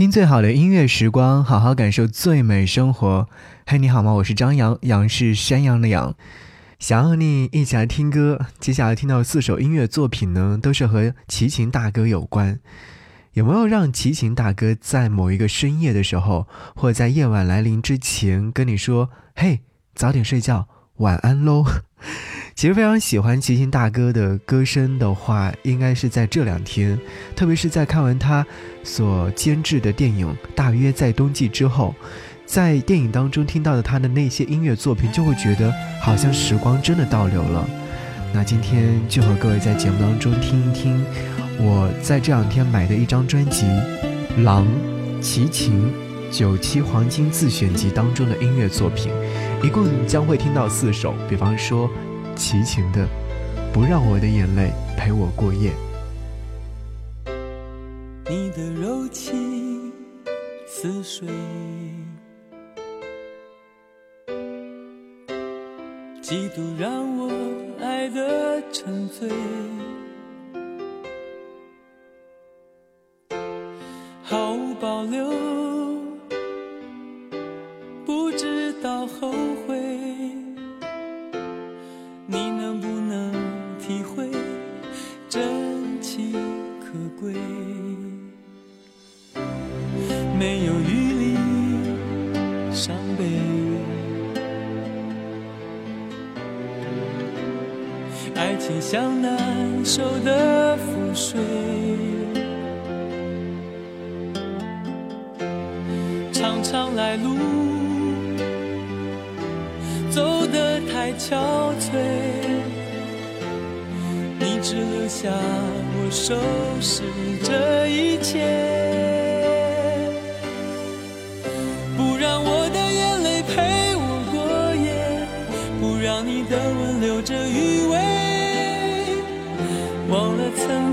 听最好的音乐时光，好好感受最美生活。嘿，你好吗？我是张扬，杨是山羊的羊。想和你一起来听歌。接下来听到四首音乐作品呢，都是和齐秦大哥有关。有没有让齐秦大哥在某一个深夜的时候，或在夜晚来临之前跟你说：“嘿，早点睡觉，晚安喽？”其实非常喜欢齐秦大哥的歌声的话，应该是在这两天，特别是在看完他所监制的电影《大约在冬季》之后，在电影当中听到的他的那些音乐作品，就会觉得好像时光真的倒流了。那今天就和各位在节目当中听一听我在这两天买的一张专辑《狼齐秦九七黄金自选集》当中的音乐作品，一共将会听到四首，比方说。齐秦的，不让我的眼泪陪我过夜。你的柔情似水，几度让我爱得沉醉，毫无保留，像难收的覆水，常常来路。走得太憔悴，你只留下我收拾这一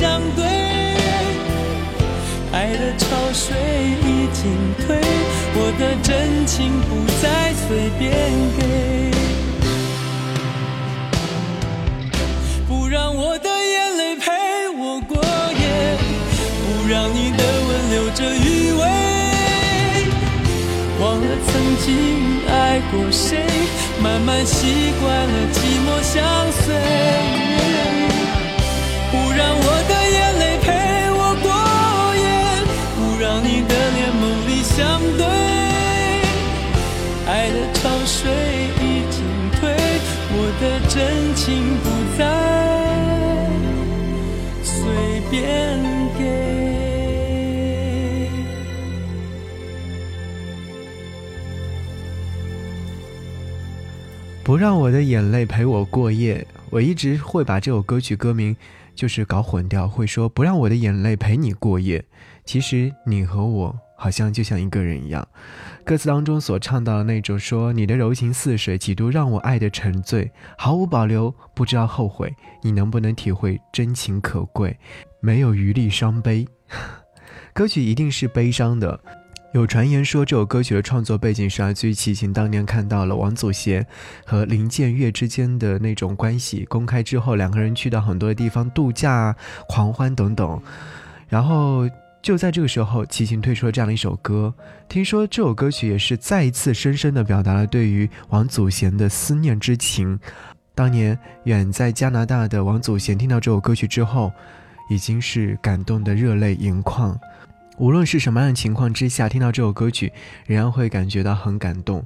相对。爱的潮水已经退，我的真情不再随便给。不让我的眼泪陪我过夜，不让你的吻。留着余味，忘了曾经爱过谁，慢慢习惯了寂寞相随。不让我的眼泪陪我过夜，我一直会把这首歌曲歌名就是搞混掉，会说不让我的眼泪陪你过夜。其实你和我好像就像一个人一样。歌词当中所唱到的那种说你的柔情似水，几度让我爱的沉醉，毫无保留，不知道后悔。你能不能体会真情可贵，没有余力伤悲？歌曲一定是悲伤的。有传言说这首歌曲的创作背景是来自于齐秦当年看到了王祖贤和林建岳之间的那种关系公开之后，两个人去到很多的地方度假、狂欢等等，然后。就在这个时候，齐秦推出了这样的一首歌。听说这首歌曲也是再一次深深地表达了对于王祖贤的思念之情。当年远在加拿大的王祖贤听到这首歌曲之后，已经是感动得热泪盈眶。无论是什么样的情况之下，听到这首歌曲，仍然会感觉到很感动。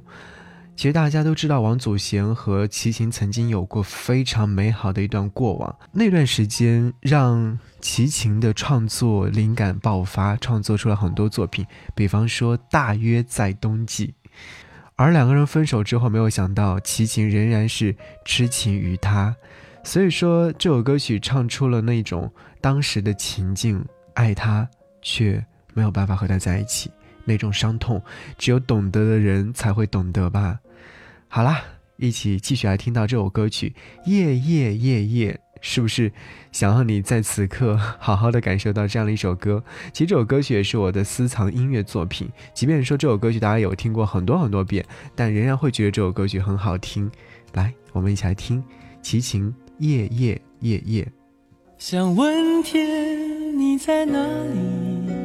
其实大家都知道，王祖贤和齐秦曾经有过非常美好的一段过往。那段时间让齐秦的创作灵感爆发，创作出了很多作品，比方说《大约在冬季》。而两个人分手之后，没有想到齐秦仍然是痴情于他，所以说这首歌曲唱出了那种当时的情境：爱他却没有办法和他在一起，那种伤痛，只有懂得的人才会懂得吧。好啦，一起继续来听到这首歌曲《夜夜夜夜》，是不是想让你在此刻好好的感受到这样的一首歌？其实这首歌曲也是我的私藏音乐作品，即便说这首歌曲大家有听过很多很多遍，但仍然会觉得这首歌曲很好听。来，我们一起来听齐秦《夜夜夜夜》。想问天，你在哪里？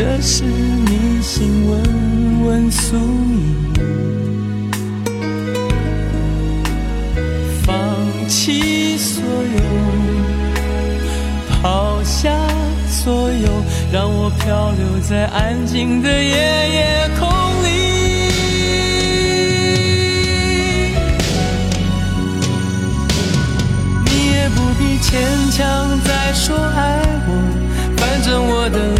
这是你心，问问宿命，放弃所有，抛下所有，让我漂流在安静的夜夜空里。你也不必牵强再说爱我。反正我的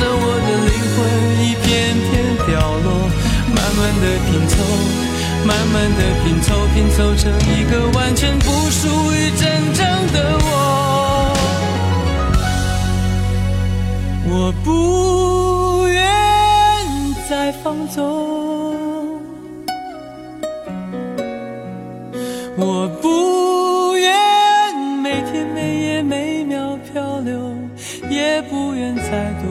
着我的灵魂一片片掉落，慢慢的拼凑，慢慢的拼凑，拼凑成一个完全不属于真正的我。我不愿再放纵，我不愿每天每夜每秒漂流，也不愿再多、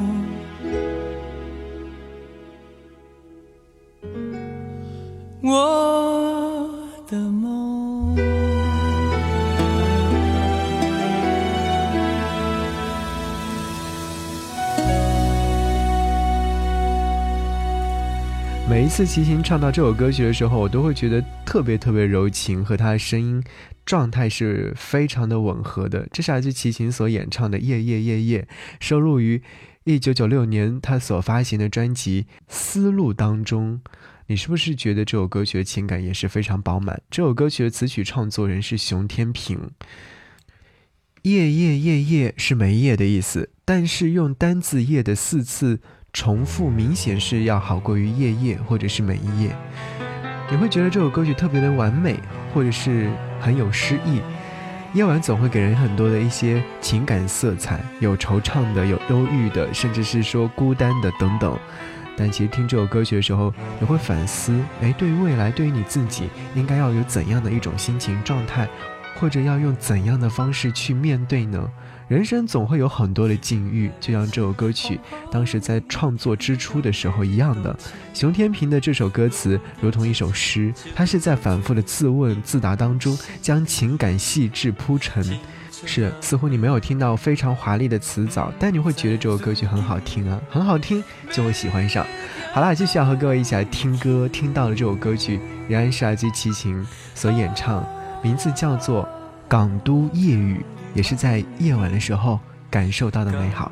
次齐秦唱到这首歌曲的时候，我都会觉得特别特别柔情，和他的声音状态是非常的吻合的。这是来自齐秦所演唱的《夜夜夜夜》，收录于一九九六年他所发行的专辑《丝路》当中。你是不是觉得这首歌曲的情感也是非常饱满？这首歌曲的词曲创作人是熊天平。夜夜夜夜是没夜的意思，但是用单字夜的四次。重复明显是要好过于夜夜或者是每一夜，你会觉得这首歌曲特别的完美，或者是很有诗意。夜晚总会给人很多的一些情感色彩，有惆怅的，有忧郁的，甚至是说孤单的等等。但其实听这首歌曲的时候，你会反思：哎，对于未来，对于你自己，应该要有怎样的一种心情状态，或者要用怎样的方式去面对呢？人生总会有很多的境遇，就像这首歌曲当时在创作之初的时候一样的。熊天平的这首歌词如同一首诗，它是在反复的自问自答当中，将情感细致铺陈。是，似乎你没有听到非常华丽的词藻，但你会觉得这首歌曲很好听啊，很好听就会喜欢上。好啦，继续要和各位一起来听歌，听到了这首歌曲，仍然是来自齐秦所演唱，名字叫做《港都夜雨》。也是在夜晚的时候感受到的美好。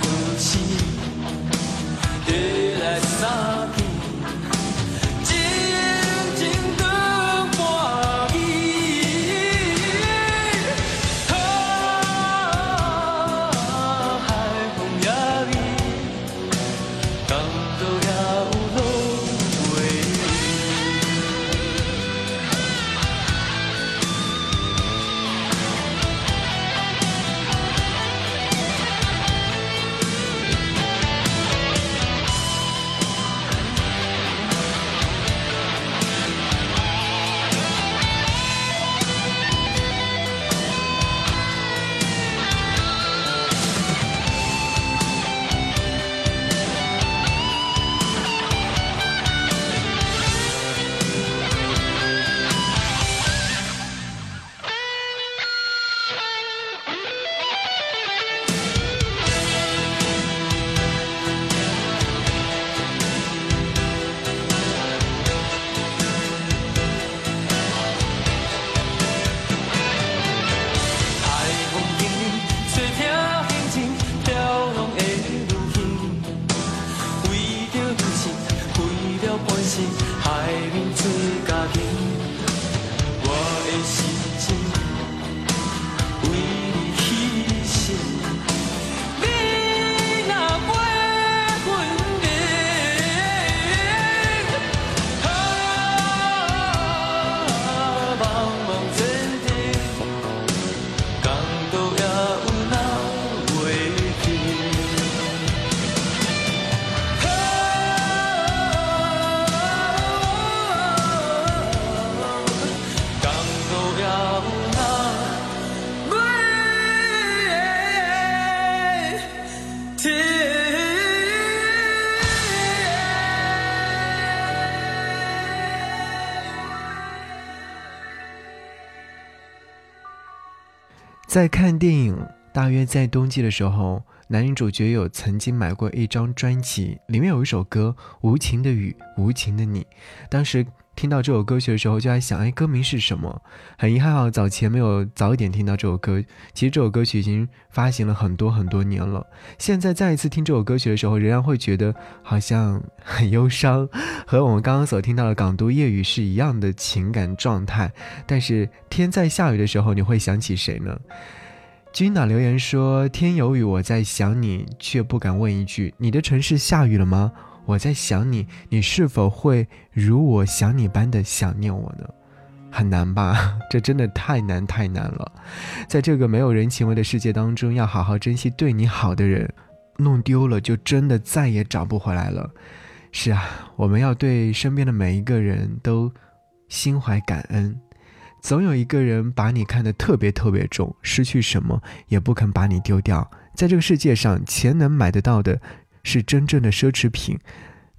呼吸，夜来三更。在看电影，大约在冬季的时候，男女主角有曾经买过一张专辑，里面有一首歌《无情的雨，无情的你》。当时听到这首歌曲的时候，就在想，哎，歌名是什么？很遗憾啊，早前没有早一点听到这首歌。其实这首歌曲已经发行了很多很多年了。现在再一次听这首歌曲的时候，仍然会觉得好像很忧伤，和我们刚刚所听到的《港都夜雨》是一样的情感状态。但是天在下雨的时候，你会想起谁呢？君娜留言说：“天有雨，我在想你，却不敢问一句：你的城市下雨了吗？我在想你，你是否会如我想你般的想念我呢？很难吧？这真的太难太难了。在这个没有人情味的世界当中，要好好珍惜对你好的人，弄丢了就真的再也找不回来了。是啊，我们要对身边的每一个人都心怀感恩。”总有一个人把你看得特别特别重，失去什么也不肯把你丢掉。在这个世界上，钱能买得到的是真正的奢侈品，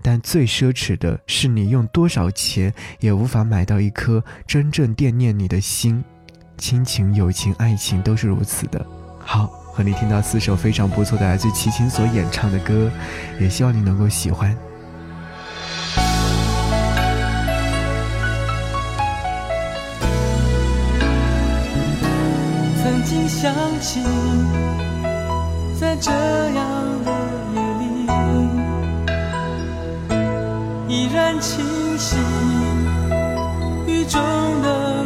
但最奢侈的是你用多少钱也无法买到一颗真正惦念你的心。亲情、友情、爱情都是如此的。好，和你听到四首非常不错的来自齐秦所演唱的歌，也希望你能够喜欢。曾经想起，在这样然清晰，雨中的